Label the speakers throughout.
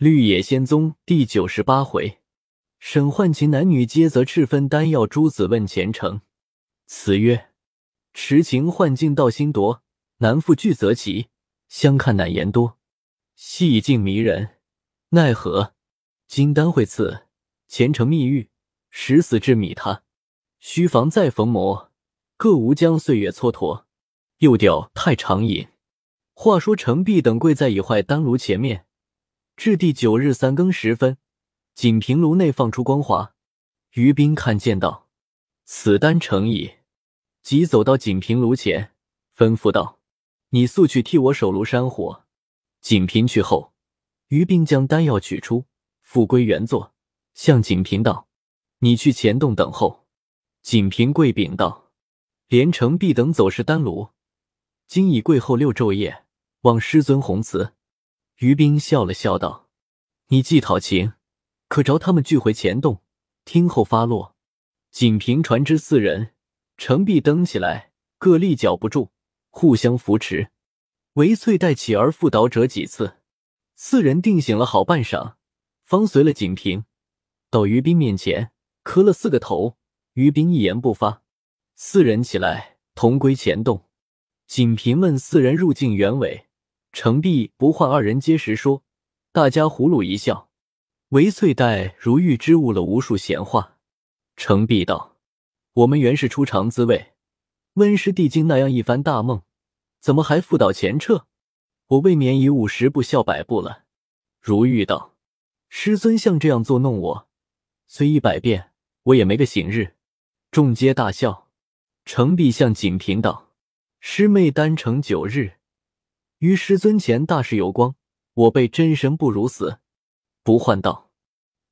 Speaker 1: 绿野仙踪第九十八回，沈焕琴男女皆择赤分丹药，诸子问前程。词曰：持情幻境道心夺，难复聚则奇。相看难言多，戏境迷人，奈何金丹会赐前程蜜玉，十死至米他，须防再逢魔，各无将岁月蹉跎。又调太长饮。话说程璧等跪在已坏丹炉前面。至第九日三更时分，锦屏炉内放出光华。于冰看见道：“此丹成矣。”即走到锦屏炉前，吩咐道：“你速去替我守炉山火。”锦屏去后，于冰将丹药取出，复归原座，向锦屏道：“你去前洞等候。”锦屏跪禀道：“连城必等走失丹炉，今已跪候六昼夜，望师尊宏慈。”于冰笑了笑道：“你既讨情，可着他们聚回前洞，听候发落。”仅凭船只四人，程璧登起来，各立脚不住，互相扶持。韦翠带起而复倒者几次，四人定醒了好半晌，方随了锦屏到于冰面前，磕了四个头。于冰一言不发。四人起来，同归前洞。锦屏问四人入境原委。程璧不换二人皆实说，大家葫芦一笑。韦翠黛如预知误了无数闲话。程璧道：“我们原是初尝滋味，温师弟经那样一番大梦，怎么还复倒前撤？我未免已五十步笑百步了。”如玉道：“师尊像这样作弄我，虽一百遍，我也没个醒日。”众皆大笑。程璧向锦屏道：“师妹单程九日。”于师尊前大事有光，我辈真生不如死。不换道，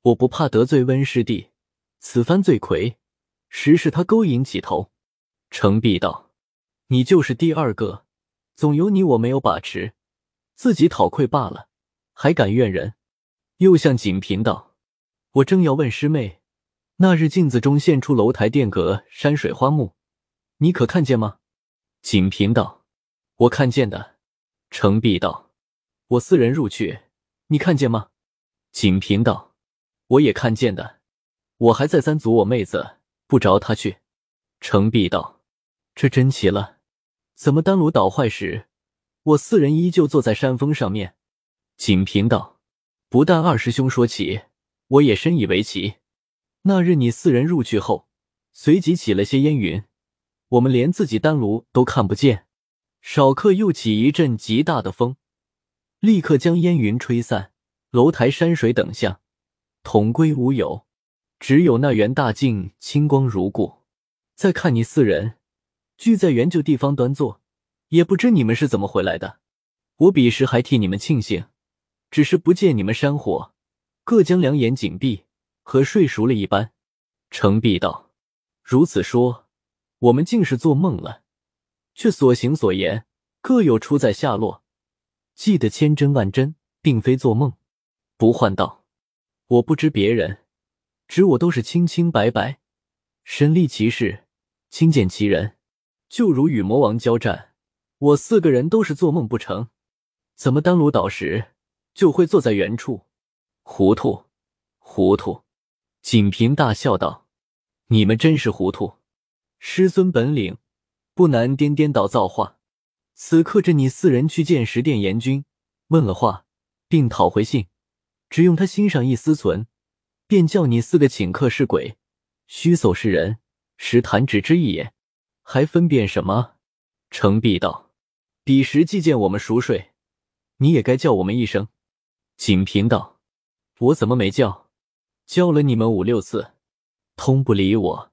Speaker 1: 我不怕得罪温师弟，此番罪魁，实是他勾引起头。程璧道，你就是第二个，总有你我没有把持，自己讨愧罢了，还敢怨人？又向锦屏道，我正要问师妹，那日镜子中现出楼台殿阁山水花木，你可看见吗？锦屏道，我看见的。程璧道：“我四人入去，你看见吗？”锦屏道：“我也看见的，我还再三阻我妹子，不着她去。”程璧道：“这真奇了，怎么丹炉倒坏时，我四人依旧坐在山峰上面？”锦屏道：“不但二师兄说起，我也深以为奇。那日你四人入去后，随即起了些烟云，我们连自己丹炉都看不见。”少客又起一阵极大的风，立刻将烟云吹散，楼台山水等相统归无有，只有那元大镜清光如故。再看你四人聚在原旧地方端坐，也不知你们是怎么回来的。我彼时还替你们庆幸，只是不见你们山火，各将两眼紧闭，和睡熟了一般。程璧道：“如此说，我们竟是做梦了。”却所行所言各有出在下落，记得千真万真，并非做梦。不换道，我不知别人，只我都是清清白白，身历其事，亲见其人。就如与魔王交战，我四个人都是做梦不成？怎么丹炉倒时就会坐在原处？糊涂，糊涂！锦屏大笑道：“你们真是糊涂，师尊本领。”不难颠颠倒造化。此刻着你四人去见十殿阎君，问了话，并讨回信，只用他心上一丝存，便叫你四个请客是鬼，虚走是人，实弹指之一也，还分辨什么？程璧道：“彼时既见我们熟睡，你也该叫我们一声。”锦平道：“我怎么没叫？叫了你们五六次，通不理我，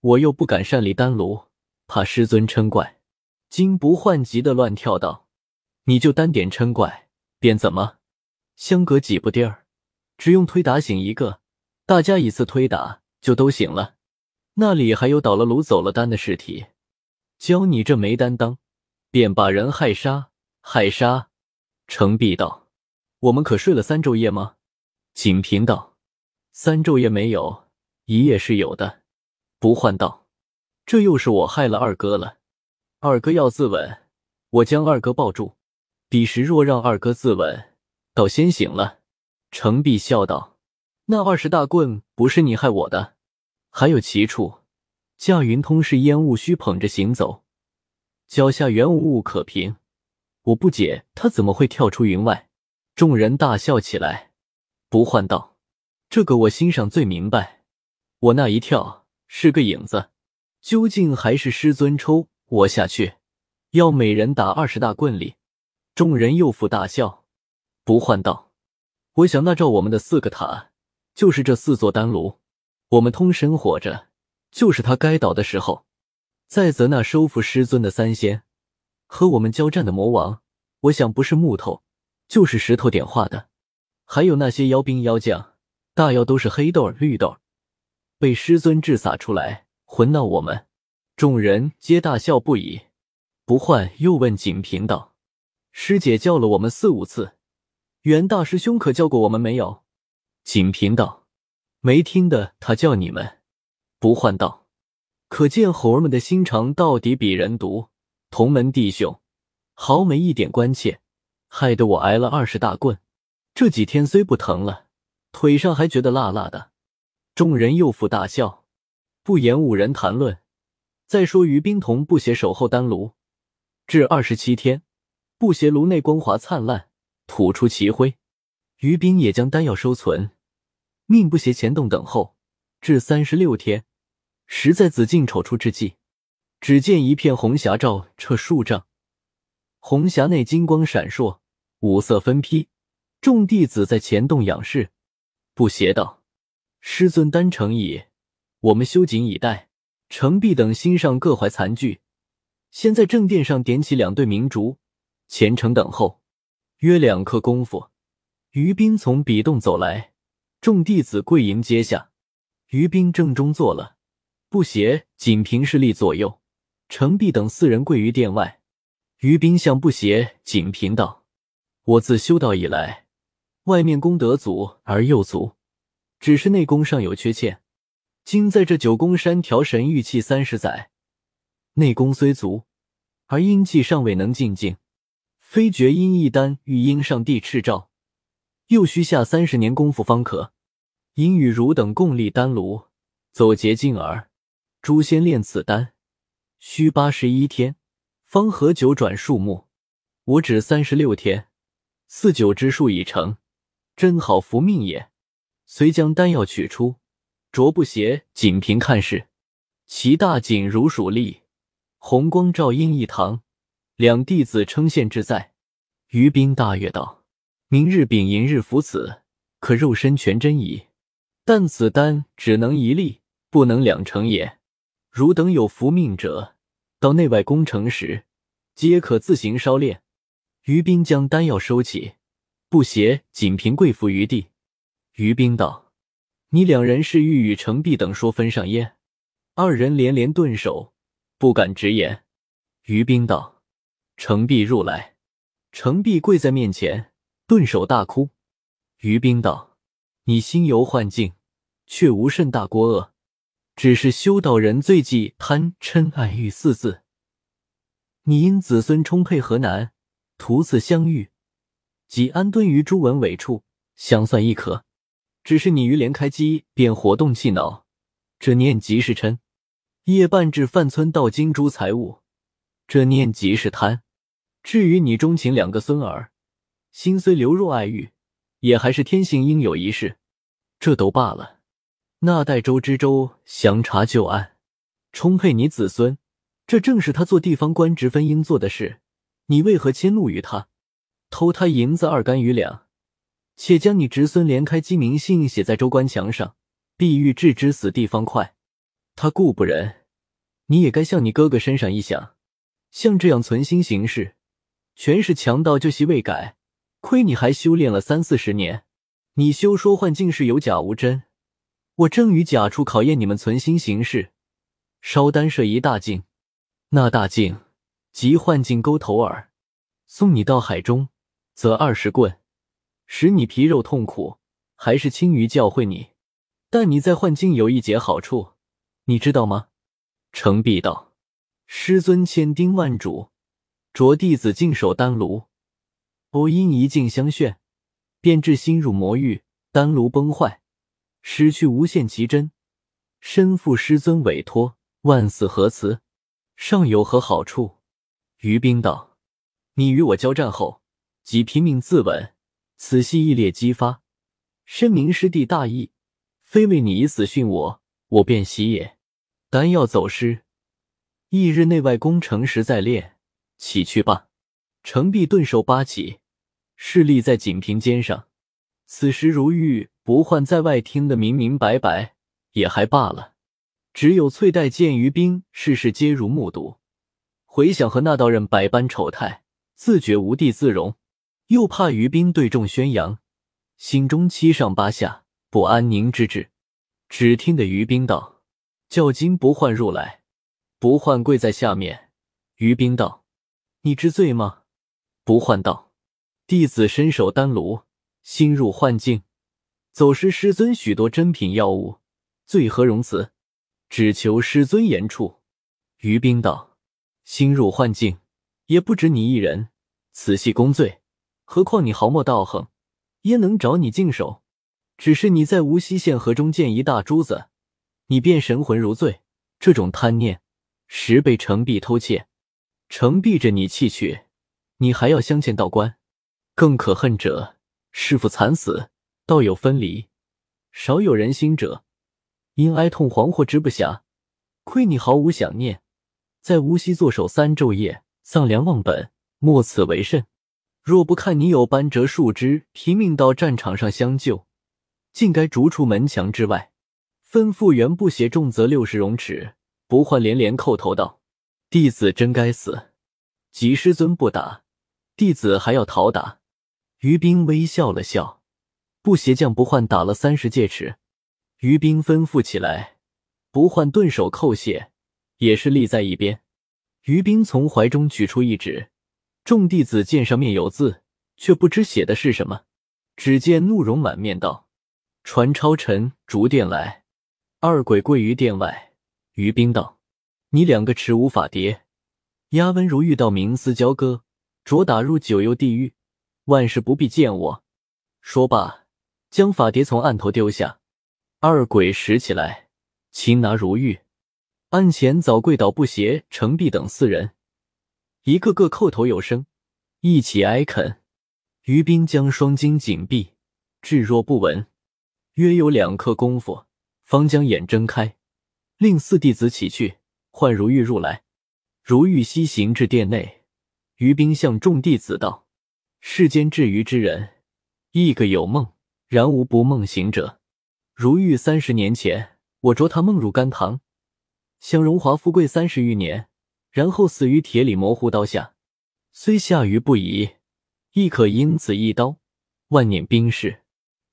Speaker 1: 我又不敢擅离丹炉。”怕师尊嗔怪，金不换急的乱跳道：“你就单点嗔怪，便怎么？相隔几步地儿，只用推打醒一个，大家一次推打就都醒了。那里还有倒了炉走了丹的尸体？教你这没担当，便把人害杀害杀！”程璧道：“我们可睡了三昼夜吗？”景平道：“三昼夜没有，一夜是有的。”不换道。这又是我害了二哥了。二哥要自刎，我将二哥抱住。彼时若让二哥自刎，倒先醒了。程璧笑道：“那二十大棍不是你害我的，还有其处。驾云通是烟雾虚捧着行走，脚下原无物可凭。我不解他怎么会跳出云外。”众人大笑起来。不换道：“这个我心上最明白。我那一跳是个影子，究竟还是师尊抽我下去，要每人打二十大棍里。”众人又复大笑。不换道。我想，那照我们的四个塔，就是这四座丹炉。我们通神火着，就是他该倒的时候。再则那收服师尊的三仙，和我们交战的魔王，我想不是木头，就是石头点化的。还有那些妖兵妖将，大妖都是黑豆绿豆，被师尊制撒出来混闹我们。众人皆大笑不已。不换又问锦屏道：“师姐叫了我们四五次。”袁大师兄可叫过我们没有？锦屏道：“没听的，他叫你们。”不换道：“可见猴儿们的心肠到底比人毒。同门弟兄，毫没一点关切，害得我挨了二十大棍。这几天虽不疼了，腿上还觉得辣辣的。”众人又复大笑，不言五人谈论。再说于冰同不协守候丹炉，至二十七天，不协炉内光华灿烂。吐出奇辉，于冰也将丹药收存，命不邪前洞等候，至三十六天，实在紫禁丑出之际，只见一片红霞照彻数丈，红霞内金光闪烁，五色分披，众弟子在前洞仰视。不邪道：“师尊丹成矣，我们修谨以待。”程璧等心上各怀残惧，先在正殿上点起两对明烛，虔诚等候。约两刻功夫，于斌从笔洞走来，众弟子跪迎接下。于斌正中坐了，不邪、仅凭势力左右，程璧等四人跪于殿外。于斌向不邪、仅凭道：“我自修道以来，外面功德足而又足，只是内功尚有缺欠。今在这九宫山调神御气三十载，内功虽足，而阴气尚未能进境。”非绝阴一丹欲应上帝敕诏，又需下三十年功夫方可。因与汝等共立丹炉，走捷径耳。诛仙炼此丹，需八十一天，方合九转数目。我只三十六天，四九之数已成，真好福命也。遂将丹药取出，着不邪仅凭看视，其大锦如鼠立，红光照阴一堂。两弟子称羡之在，于冰大悦道：“明日丙寅日服此，可肉身全真矣。但此丹只能一粒，不能两成也。汝等有福命者，到内外宫城时，皆可自行烧炼。”于冰将丹药收起，不邪仅凭跪伏于地。于冰道：“你两人是欲与程璧等说分上耶？”二人连连顿首，不敢直言。于冰道。程璧入来，程璧跪在面前，顿首大哭。于冰道：“你心游幻境，却无甚大过恶，只是修道人最忌贪嗔爱欲四字。你因子孙充沛何难，图此相遇，即安顿于朱文伟处，相算亦可。只是你于连开机便活动气恼，这念即是嗔；夜半至范村盗金珠财物，这念即是贪。”至于你钟情两个孙儿，心虽流若爱欲，也还是天性应有一事，这都罢了。那代周知州详查旧案，充沛你子孙，这正是他做地方官职分应做的事。你为何迁怒于他，偷他银子二干余两，且将你侄孙连开机名姓写在州官墙上，必欲置之死地方快。他固不仁，你也该向你哥哥身上一想，像这样存心行事。全是强盗，旧习未改。亏你还修炼了三四十年，你休说幻境是有假无真。我正与假处考验你们存心行事。烧丹设一大镜，那大镜即幻境沟头耳。送你到海中，则二十棍，使你皮肉痛苦；还是青鱼教会你。但你在幻境有一节好处，你知道吗？程璧道：“师尊千叮万嘱。”着弟子静守丹炉，偶因一境相眩，便至心入魔域，丹炉崩坏，失去无限奇珍，身负师尊委托，万死何辞？尚有何好处？于冰道：“你与我交战后，即拼命自刎，此系义烈激发，深明师弟大义，非为你以死殉我，我便喜也。丹药走失，翌日内外攻成时再练，起去吧。”程璧顿手八起，势力在锦屏肩上。此时如玉、不换在外听得明明白白，也还罢了。只有翠黛见于冰，事事皆如目睹。回想和那道人百般丑态，自觉无地自容，又怕于冰对众宣扬，心中七上八下，不安宁之至。只听得于冰道：“叫金不换入来。”不换跪在下面。于冰道：“你知罪吗？”不换道：“弟子身守丹炉，心入幻境，走失师尊许多珍品药物，罪何容辞？只求师尊言处。”于冰道：“心入幻境，也不止你一人，此系公罪。何况你毫末道行，焉能找你净手？只是你在无锡县河中见一大珠子，你便神魂如醉。这种贪念，十被程璧偷窃，程璧着你弃去。”你还要相欠道观，更可恨者，师父惨死，道友分离，少有人心者，因哀痛惶惑之不暇。亏你毫无想念，在无锡坐守三昼夜，丧良忘本，莫此为甚？若不看你有班折树枝，拼命到战场上相救，竟该逐出门墙之外。吩咐原不写重则六十荣尺。不换连连叩头道：“弟子真该死，及师尊不打。”弟子还要讨打，于冰微笑了笑，不邪将不换打了三十戒尺。于冰吩咐起来，不换顿首叩谢，也是立在一边。于冰从怀中取出一纸，众弟子见上面有字，却不知写的是什么。只见怒容满面道：“传超尘逐殿来。”二鬼跪于殿外。于冰道：“你两个持无法蝶，压温如玉到冥司交割。”着打入九幽地狱，万事不必见我。说罢，将法碟从案头丢下。二鬼拾起来，擒拿如玉。案前早跪倒不协、程璧等四人，一个个叩头有声，一起哀恳。于冰将双睛紧闭，置若不闻。约有两刻功夫，方将眼睁开，令四弟子起去，唤如玉入来。如玉西行至殿内。于冰向众弟子道：“世间至愚之人，亦个有梦，然无不梦醒者。如玉三十年前，我着他梦入甘棠，享荣华富贵三十余年，然后死于铁里模糊刀下。虽下愚不疑，亦可因此一刀，万念冰释。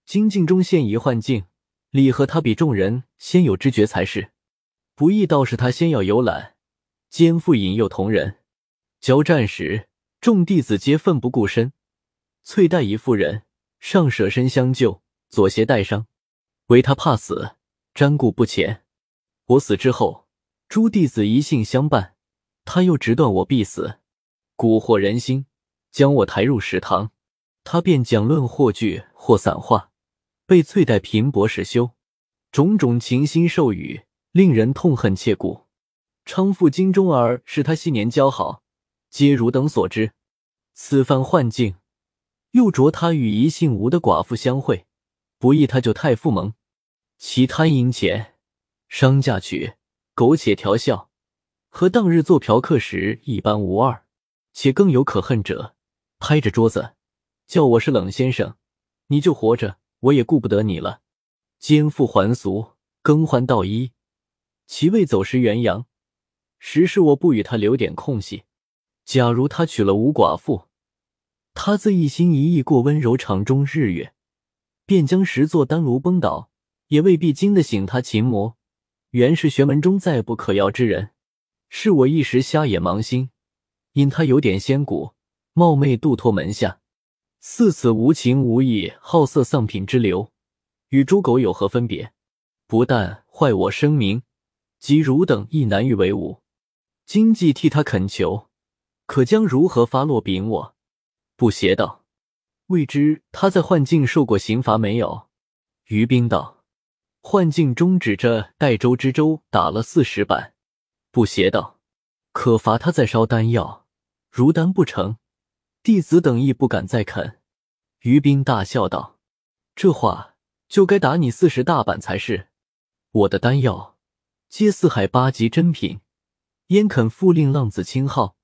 Speaker 1: 精境中现一幻境，理和他比众人先有知觉才是。不义倒是他先要游览，肩负引诱同人。”交战时，众弟子皆奋不顾身。翠黛一妇人上舍身相救，左胁带伤，唯他怕死，瞻顾不前。我死之后，诸弟子一性相伴，他又直断我必死，蛊惑人心，将我抬入食堂。他便讲论或句或散话，被翠黛平薄使休，种种情心授语，令人痛恨切骨。昌富金钟儿是他昔年交好。皆汝等所知，此番幻境，又着他与一姓吴的寡妇相会，不意他就太傅蒙，其贪淫钱、商嫁娶、苟且调笑，和当日做嫖客时一般无二。且更有可恨者，拍着桌子叫我是冷先生，你就活着，我也顾不得你了。奸妇还俗，更换道衣，其未走时元阳，实是我不与他留点空隙。假如他娶了吴寡妇，他自一心一意过温柔场中日月，便将十座丹炉崩倒，也未必经得醒他琴魔。原是玄门中再不可要之人，是我一时瞎眼盲心，因他有点仙骨，冒昧渡脱门下，似此无情无义、好色丧品之流，与猪狗有何分别？不但坏我声名，即汝等亦难与为伍。今既替他恳求。可将如何发落禀我？不邪道，未知他在幻境受过刑罚没有？于冰道：“幻境中指着代州之州打了四十板。”不邪道：“可罚他再烧丹药，如丹不成，弟子等亦不敢再啃。”于斌大笑道：“这话就该打你四十大板才是。我的丹药皆四海八级珍品，焉肯复令浪子轻号？”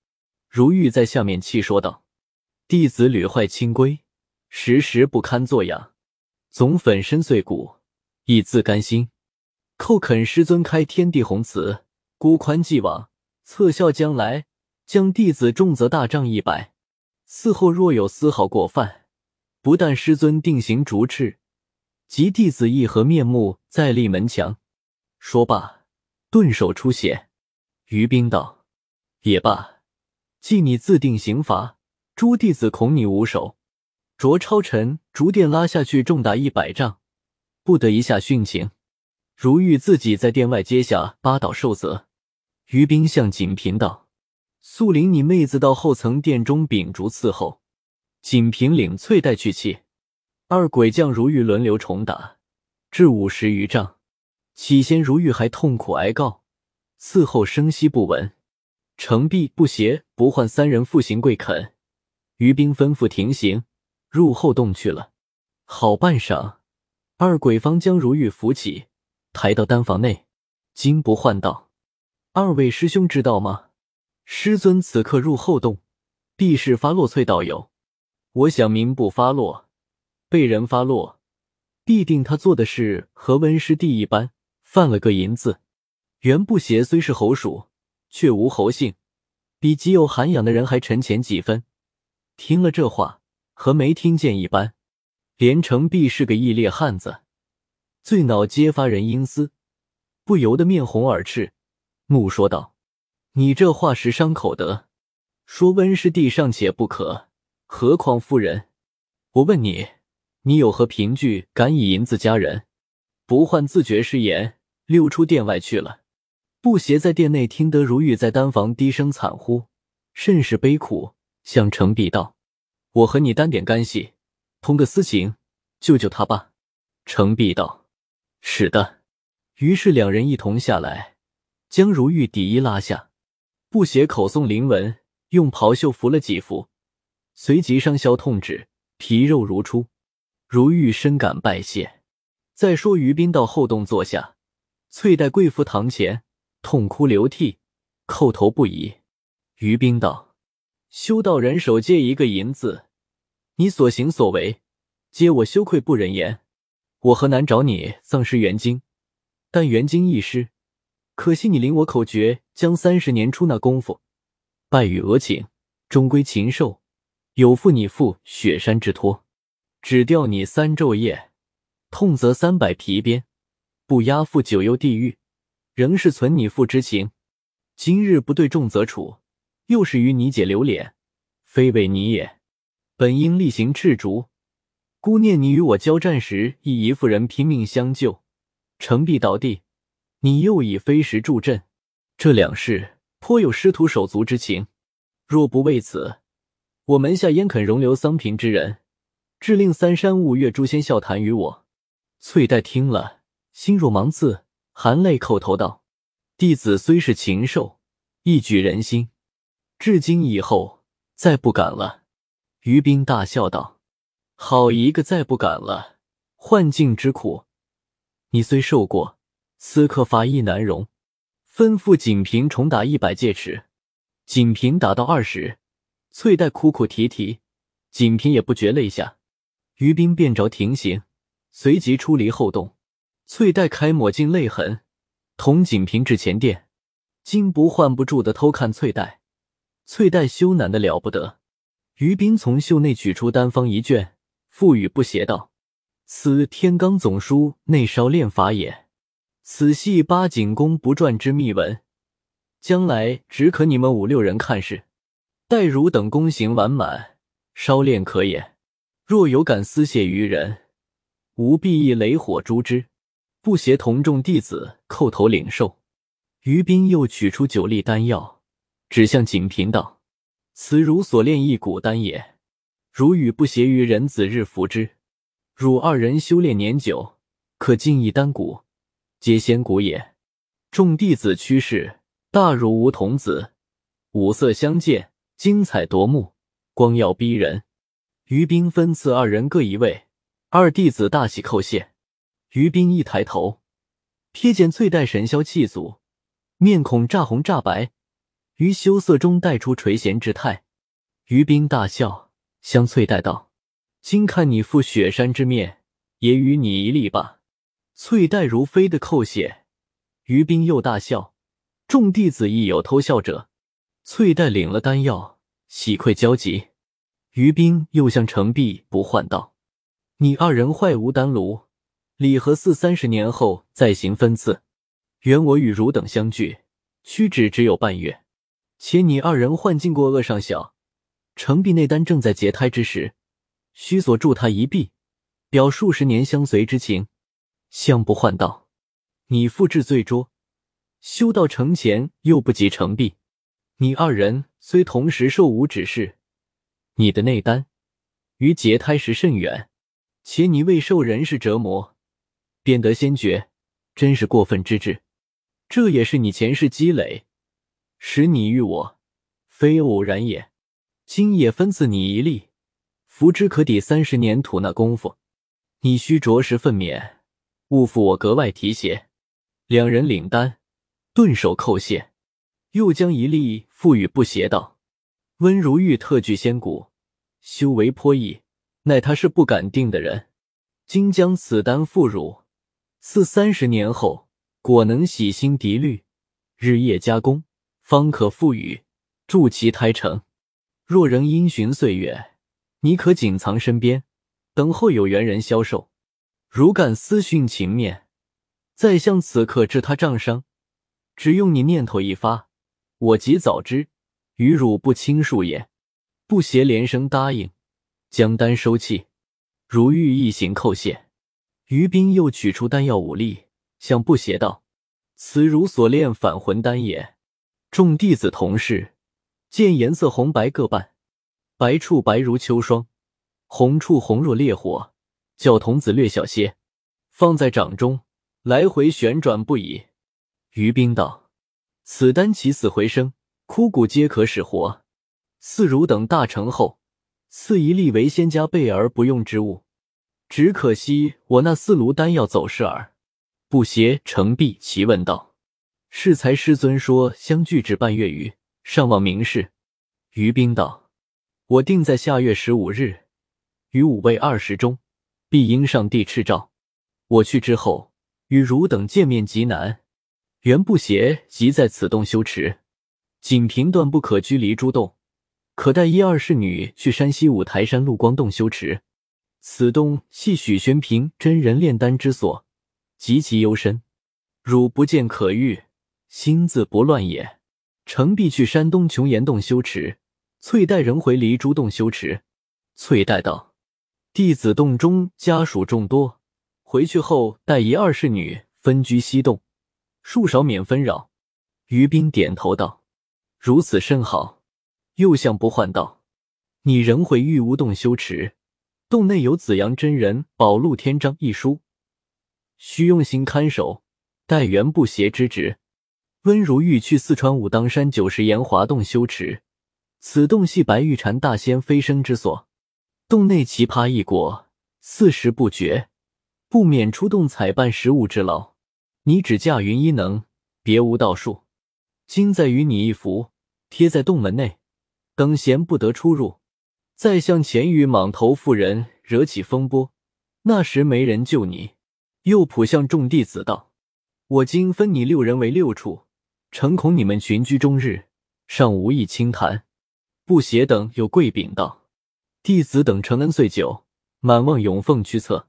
Speaker 1: 如玉在下面气说道：“弟子屡坏清规，时时不堪作养，总粉身碎骨，亦自甘心。叩恳师尊开天地宏慈，孤宽既往，侧效将来，将弟子重责大杖一百。嗣后若有丝毫过犯，不但师尊定刑逐斥，即弟子亦何面目再立门墙？”说罢，顿手出血。于冰道：“也罢。”既你自定刑罚，诸弟子恐你无手，卓超尘逐殿拉下去，重打一百丈，不得一下殉情。如玉自己在殿外阶下八倒受责。于冰向锦屏道：“速领你妹子到后层殿中秉烛伺候。”锦屏领翠带去气，二鬼将如玉轮流重打，至五十余丈。起先如玉还痛苦哀告，伺候声息不闻。程璧、不邪、不换三人复行跪恳，于冰吩咐停刑，入后洞去了。好半晌，二鬼方将如玉扶起，抬到丹房内。金不换道：“二位师兄知道吗？师尊此刻入后洞，必是发落翠道友。我想名不发落，被人发落，必定他做的事和温师弟一般，犯了个淫字。袁不邪虽是猴鼠。”却无猴性，比极有涵养的人还沉潜几分。听了这话，和没听见一般。连城璧是个义烈汉子，最恼揭发人阴私，不由得面红耳赤，怒说道：“你这话实伤口德。说温师弟尚且不可，何况夫人？我问你，你有何凭据敢以银子加人？”不换自觉失言，溜出殿外去了。布鞋在殿内听得如玉在丹房低声惨呼，甚是悲苦，向程璧道：“我和你单点干系，通个私情，救救他吧。”程璧道：“是的。”于是两人一同下来，将如玉底衣拉下。布鞋口诵灵文，用袍袖拂了几拂，随即伤消痛止，皮肉如初。如玉深感拜谢。再说于斌到后洞坐下，翠黛跪伏堂前。痛哭流涕，叩头不已。于冰道：“修道人手借一个银子，你所行所为，皆我羞愧不忍言。我何难找你丧失元精？但元精一失，可惜你领我口诀，将三十年出那功夫，败与俄顷，终归禽兽。有负你负雪山之托，只吊你三昼夜，痛则三百皮鞭，不押赴九幽地狱。”仍是存你父之情，今日不对重则处，又是与你姐留脸，非为你也。本应厉行赤足，孤念你与我交战时，亦一妇人拼命相救，城壁倒地，你又以飞石助阵，这两事颇有师徒手足之情。若不为此，我门下焉肯容留桑平之人，致令三山五岳诛仙笑谈于我？翠黛听了，心若芒刺。含泪叩头道：“弟子虽是禽兽，一举人心。至今以后，再不敢了。”于冰大笑道：“好一个再不敢了！幻境之苦，你虽受过，此刻法亦难容。”吩咐锦屏重打一百戒尺。锦屏打到二十，翠黛哭哭啼啼，锦屏也不觉泪下。于冰便着停刑，随即出离后洞。翠黛开抹尽泪痕，同锦屏至前殿，金不换不住的偷看翠黛。翠黛羞赧的了不得。于斌从袖内取出丹方一卷，赋予不邪道：“此天罡总书内烧炼法也。此系八景宫不传之秘文，将来只可你们五六人看事。待汝等功行完满，稍练可也。若有敢私泄于人，吾必以雷火诛之。”不协同众弟子叩头领受，于斌又取出九粒丹药，指向锦屏道：“此汝所炼一骨丹也。如与不协于人子日服之。汝二人修炼年久，可尽一丹骨，皆仙骨也。众弟子趋势，大如梧桐子，五色相间，精彩夺目，光耀逼人。于冰分赐二人各一位，二弟子大喜叩谢。于冰一抬头，瞥见翠黛神霄气阻，面孔乍红乍白，于羞涩中带出垂涎之态。于冰大笑，向翠黛道：“今看你赴雪山之面，也与你一例吧。”翠黛如飞的叩谢。于冰又大笑，众弟子亦有偷笑者。翠黛领了丹药，喜愧交集。于冰又向程璧不唤道：“你二人坏无丹炉，礼盒四三十年后再行分次。原我与汝等相聚，屈指只有半月，且你二人幻境过恶上小，程璧内丹正在结胎之时，须所助他一臂，表数十年相随之情。相不换道。”你复制最拙，修道成前又不及成璧。你二人虽同时受吾指示，你的内丹于结胎时甚远，且你未受人世折磨，便得先觉，真是过分之至。这也是你前世积累，使你遇我，非偶然也。今也分赐你一粒，福之可抵三十年吐纳功夫，你须着实分勉，勿负我格外提携。两人领单，顿首叩谢，又将一粒赋予不邪道。温如玉特具仙骨，修为颇异，奈他是不敢定的人。今将此丹付汝，似三十年后，果能洗心涤虑，日夜加工，方可赋予，助其胎成。若仍因循岁月，你可谨藏身边，等候有缘人销售。如敢私讯情面。再向此刻治他杖伤，只用你念头一发，我即早知，与汝不亲恕也。不邪连声答应，将丹收气。如玉一行叩谢。于斌又取出丹药五粒，向不邪道：“此汝所炼返魂丹也。”众弟子同视，见颜色红白各半，白处白如秋霜，红处红若烈火，较童子略小些，放在掌中。来回旋转不已。于冰道：“此丹起死回生，枯骨皆可使活。似汝等大成后，赐一粒为仙家备而不用之物。只可惜我那四炉丹药走失耳。”不邪程璧奇问道：“适才师尊说相聚只半月余，尚望明示。”于冰道：“我定在下月十五日，于午未二十中，必应上帝敕诏。我去之后。”与汝等见面极难，原不邪即在此洞修持，仅凭断不可居离诸洞，可带一二侍女去山西五台山鹿光洞修持。此洞系许玄平真人炼丹之所，极其幽深，汝不见可遇，心自不乱也。程璧去山东琼岩洞修持，翠黛仍回离珠洞修持。翠黛道：“弟子洞中家属众多。”回去后，带一二侍女分居西洞，恕少免纷扰。于冰点头道：“如此甚好。”又向不换道：“你仍回玉乌洞修持，洞内有紫阳真人宝录天章一书，需用心看守，待元不邪之职。”温如玉去四川武当山九十岩华洞修持，此洞系白玉蝉大仙飞升之所，洞内奇葩异果，四时不绝。不免出动采办食物之劳，你只驾云一能，别无道术。今再与你一符，贴在洞门内，等闲不得出入。再向前与莽头妇人惹起风波，那时没人救你。又普向众弟子道：“我今分你六人为六处，诚恐你们群居终日，尚无意轻谈。”不邪等又跪禀道：“弟子等承恩岁久，满望永奉驱策。”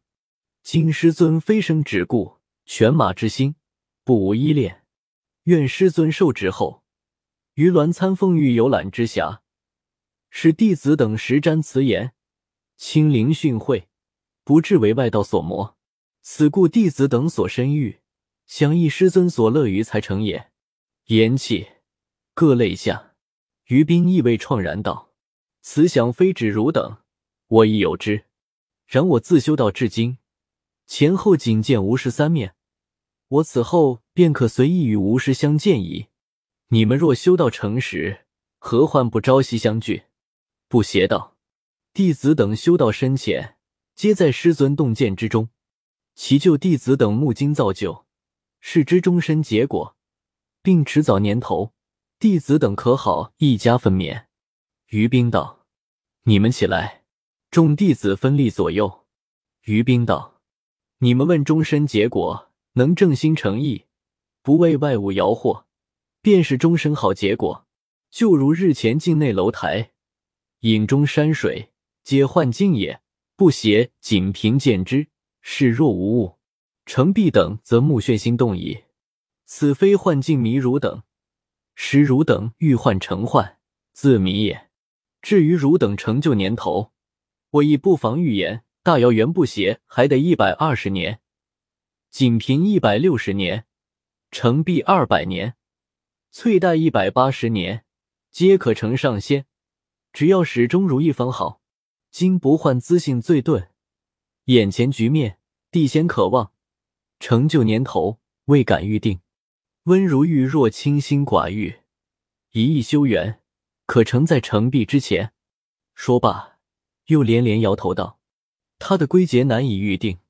Speaker 1: 今师尊飞升只顾犬马之心，不无依恋。愿师尊受旨后，于鸾参凤玉游览之暇，使弟子等实瞻此言，亲临训诲，不至为外道所磨。此故弟子等所深欲，想亦师尊所乐于才成也。言讫，各泪下。于冰意味怆然道：“此想非止汝等，我已有之。然我自修道至今，前后仅见吴师三面，我此后便可随意与吴师相见矣。你们若修道成时，何患不朝夕相聚？不邪道，弟子等修道深浅，皆在师尊洞见之中。其就弟子等木经造就，是之终身结果，并迟早年头，弟子等可好一家分娩。于冰道：“你们起来，众弟子分立左右。”于冰道：“你们问终身结果，能正心诚意，不为外物摇惑，便是终身好结果。就如日前境内楼台，影中山水，皆幻境也，不邪。仅凭见之。”视若无物，成璧等则目眩心动矣。此非幻境迷汝等，实汝等欲幻成幻，自迷也。至于汝等成就年头，我亦不妨预言：大姚元不邪还得一百二十年，仅凭一百六十年，成璧二百年，翠黛一百八十年，皆可成上仙。只要始终如一方好。今不换资性最钝。眼前局面，地仙可望成就年头，未敢预定。温如玉若清心寡欲，一意修缘，可成在成璧之前。说罢，又连连摇头道：“他的归结难以预定，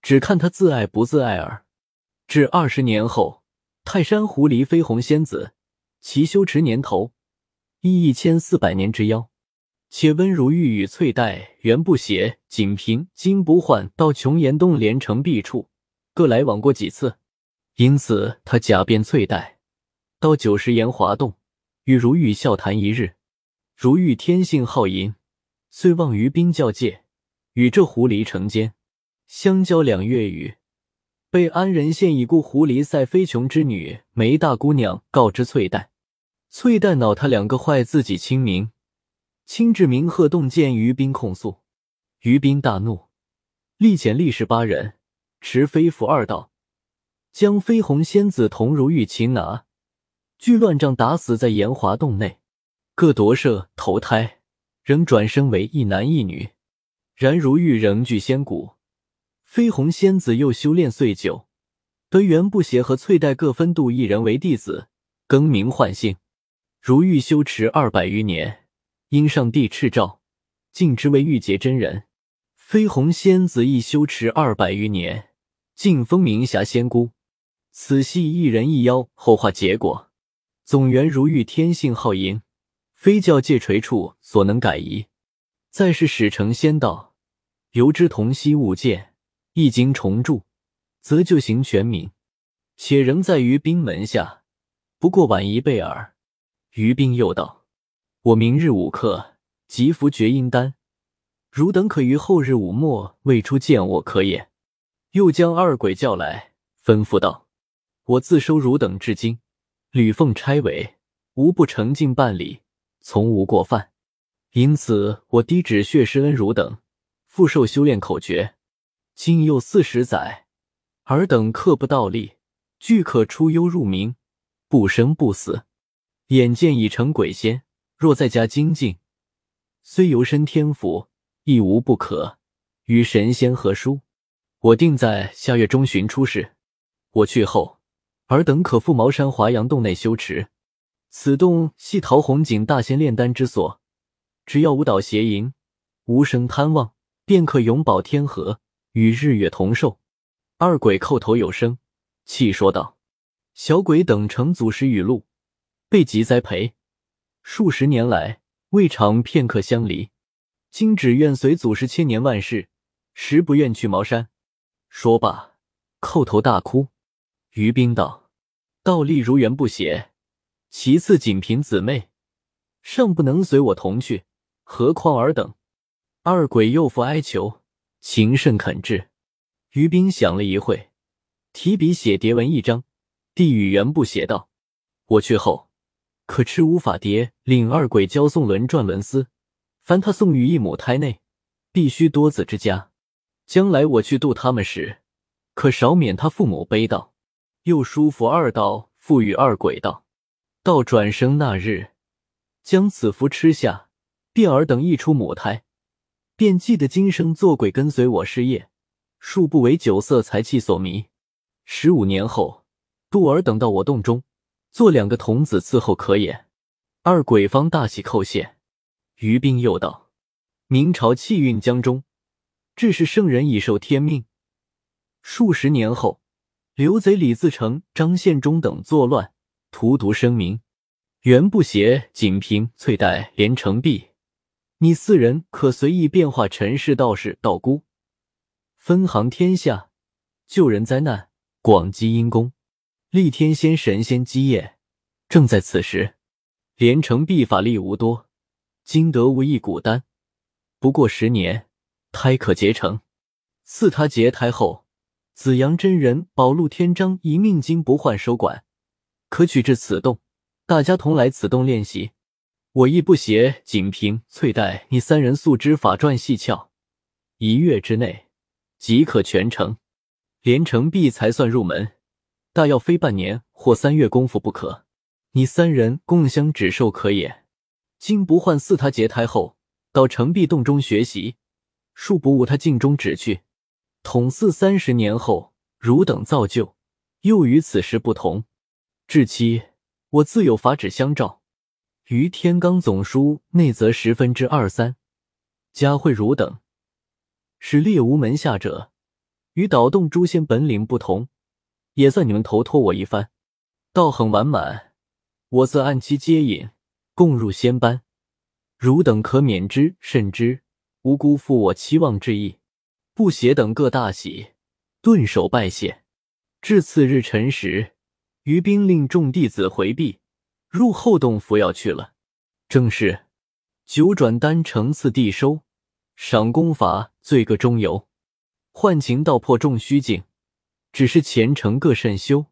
Speaker 1: 只看他自爱不自爱耳。至二十年后，泰山狐狸飞鸿仙子，其修持年头亦一千四百年之妖。”且温如玉与翠黛、原不邪、锦屏、金不换到琼岩洞连城壁处，各来往过几次，因此他假变翠黛，到九十岩华洞与如玉笑谈一日。如玉天性好淫，遂望于冰教界，与这狐狸成奸，相交两月余，被安仁县已故狐狸赛飞琼之女梅大姑娘告知翠黛，翠黛恼他两个坏自己清明。亲至明鹤洞见于冰控诉，于冰大怒，力遣力士八人持飞符二道，将飞鸿仙子同如玉擒拿，俱乱杖打死在炎华洞内，各夺舍投胎，仍转生为一男一女。然如玉仍具仙骨，飞鸿仙子又修炼岁久，得元不邪和翠黛各分度一人为弟子，更名换姓。如玉修持二百余年。因上帝敕诏，晋之为玉洁真人。飞鸿仙子亦修持二百余年，晋封明霞仙姑。此系一人一妖后化结果。总元如玉天性好淫，非教界垂处所能改移。再是始成仙道，由之同息物见，一经重铸，则就行全明。且仍在于兵门下，不过晚一辈耳。于兵又道。我明日午刻即服绝阴丹，汝等可于后日午末未出见我可也。又将二鬼叫来，吩咐道：“我自收汝等至今，吕奉差委，无不诚敬办理，从无过犯。因此我低旨血施恩汝等，复授修炼口诀。今又四十载，尔等刻不倒立，俱可出幽入明，不生不死。眼见已成鬼仙。”若在家精进，虽游身天府，亦无不可。与神仙合书，我定在下月中旬出世。我去后，尔等可赴茅山华阳洞内修持。此洞系陶弘景大仙炼丹之所，只要无蹈邪淫，无生贪妄，便可永保天和，与日月同寿。二鬼叩头有声，气说道：“小鬼等承祖师语录，备极栽培。”数十年来未尝片刻相离，今只愿随祖师千年万世，实不愿去茅山。说罢，叩头大哭。于冰道：“道立如缘不邪，其次仅凭姊妹，尚不能随我同去，何况尔等？”二鬼又复哀求，情甚恳挚。于斌想了一会，提笔写牒文一张，递与袁不邪道：“我去后。”可持无法牒，领二鬼交送轮转轮丝。凡他送于一母胎内，必须多子之家。将来我去渡他们时，可少免他父母悲悼。又书符二道，赋予二鬼道：到转生那日，将此符吃下，便尔等一出母胎，便记得今生做鬼跟随我师业，恕不为酒色财气所迷。十五年后，杜尔等到我洞中，做两个童子伺候可也？二鬼方大喜叩谢。于兵又道：明朝气运江中，致是圣人已受天命。数十年后，刘贼李自成、张献忠等作乱，荼毒生民。袁不邪、仅凭、翠黛、连城璧，你四人可随意变化尘世道士、道姑，分行天下，救人灾难，广积阴功，立天仙神仙基业。正在此时，连城璧法力无多，今得无一古丹，不过十年，胎可结成。赐他结胎后，紫阳真人宝路天章一命金不换收管，可取至此洞。大家同来此洞练习，我亦不携锦屏、翠黛，你三人素知法传细窍，一月之内即可全成。连成璧才算入门，大要非半年或三月功夫不可。你三人共相指授可也。金不换似他结胎后，到成壁洞中学习，恕不误他镜中指去。统四三十年后，汝等造就，又与此时不同。至期。我自有法旨相照，于天罡总书内则十分之二三，加惠汝等，是猎无门下者，与导动诛仙本领不同，也算你们投托我一番，道很完满。我自按期接引，共入仙班，汝等可免之，甚之，无辜负我期望之意。不邪等各大喜，顿首拜谢。至次日辰时。于兵令众弟子回避，入后洞服药去了。正是九转丹成次第收，赏功罚罪各中游，幻情道破众虚境，只是前程各甚修。